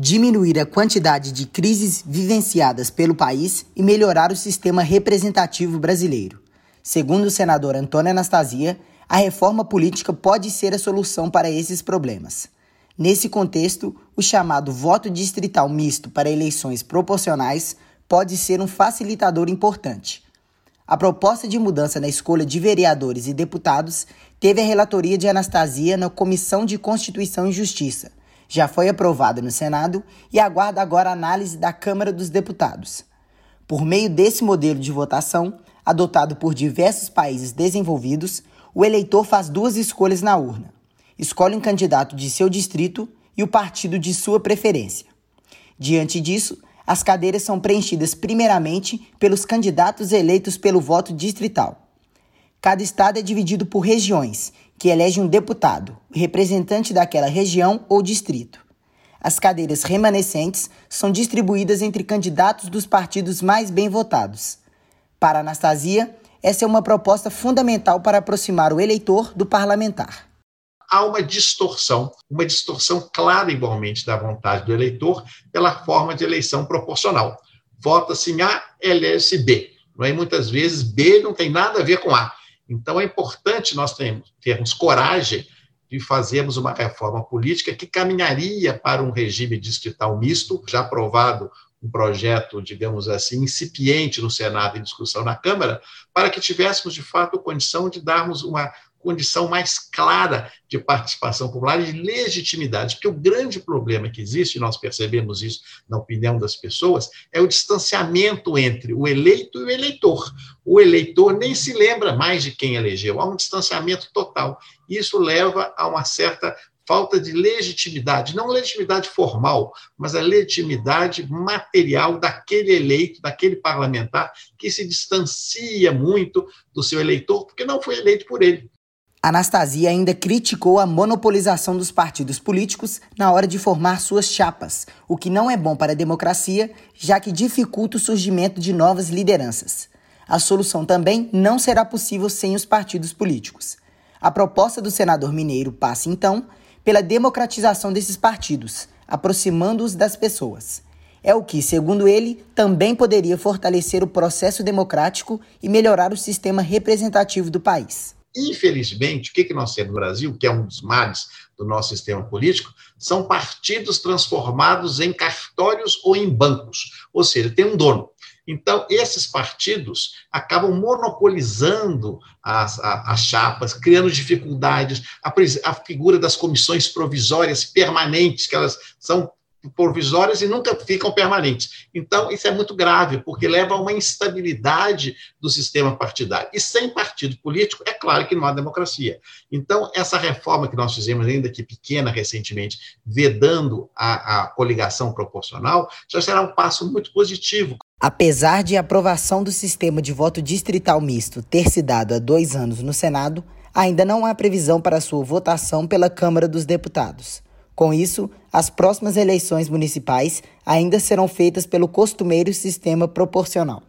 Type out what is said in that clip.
diminuir a quantidade de crises vivenciadas pelo país e melhorar o sistema representativo brasileiro. Segundo o senador Antônio Anastasia, a reforma política pode ser a solução para esses problemas. Nesse contexto, o chamado voto distrital misto para eleições proporcionais pode ser um facilitador importante. A proposta de mudança na escolha de vereadores e deputados teve a relatoria de Anastasia na Comissão de Constituição e Justiça. Já foi aprovada no Senado e aguarda agora a análise da Câmara dos Deputados. Por meio desse modelo de votação, adotado por diversos países desenvolvidos, o eleitor faz duas escolhas na urna. Escolhe um candidato de seu distrito e o partido de sua preferência. Diante disso, as cadeiras são preenchidas primeiramente pelos candidatos eleitos pelo voto distrital. Cada estado é dividido por regiões, que elege um deputado, representante daquela região ou distrito. As cadeiras remanescentes são distribuídas entre candidatos dos partidos mais bem votados. Para Anastasia, essa é uma proposta fundamental para aproximar o eleitor do parlamentar há uma distorção, uma distorção clara igualmente da vontade do eleitor pela forma de eleição proporcional. Vota-se em A, elege-se B. Não é? Muitas vezes B não tem nada a ver com A. Então é importante nós termos, termos coragem de fazermos uma reforma política que caminharia para um regime distrital misto, já aprovado um projeto, digamos assim, incipiente no Senado em discussão na Câmara, para que tivéssemos, de fato, condição de darmos uma condição mais clara de participação popular e de legitimidade, porque o grande problema que existe, e nós percebemos isso na opinião das pessoas, é o distanciamento entre o eleito e o eleitor. O eleitor nem se lembra mais de quem elegeu, há um distanciamento total. Isso leva a uma certa falta de legitimidade, não legitimidade formal, mas a legitimidade material daquele eleito, daquele parlamentar, que se distancia muito do seu eleitor, porque não foi eleito por ele. Anastasia ainda criticou a monopolização dos partidos políticos na hora de formar suas chapas, o que não é bom para a democracia, já que dificulta o surgimento de novas lideranças. A solução também não será possível sem os partidos políticos. A proposta do senador mineiro passa, então, pela democratização desses partidos, aproximando-os das pessoas. É o que, segundo ele, também poderia fortalecer o processo democrático e melhorar o sistema representativo do país. Infelizmente, o que, nós temos no Brasil, que é um dos males do nosso sistema político, são partidos transformados em cartórios ou em bancos. Ou seja, tem um dono. Então, esses partidos acabam monopolizando as, as chapas, criando dificuldades. A, a, figura das comissões provisórias permanentes, que elas são provisórias e nunca ficam permanentes. Então, isso é muito grave, porque leva a uma instabilidade do sistema partidário. E sem partido político, é claro que não há democracia. Então, essa reforma que nós fizemos, ainda que pequena recentemente, vedando a, a coligação proporcional, já será um passo muito positivo. Apesar de a aprovação do sistema de voto distrital misto ter se dado há dois anos no Senado, ainda não há previsão para sua votação pela Câmara dos Deputados. Com isso, as próximas eleições municipais ainda serão feitas pelo costumeiro sistema proporcional.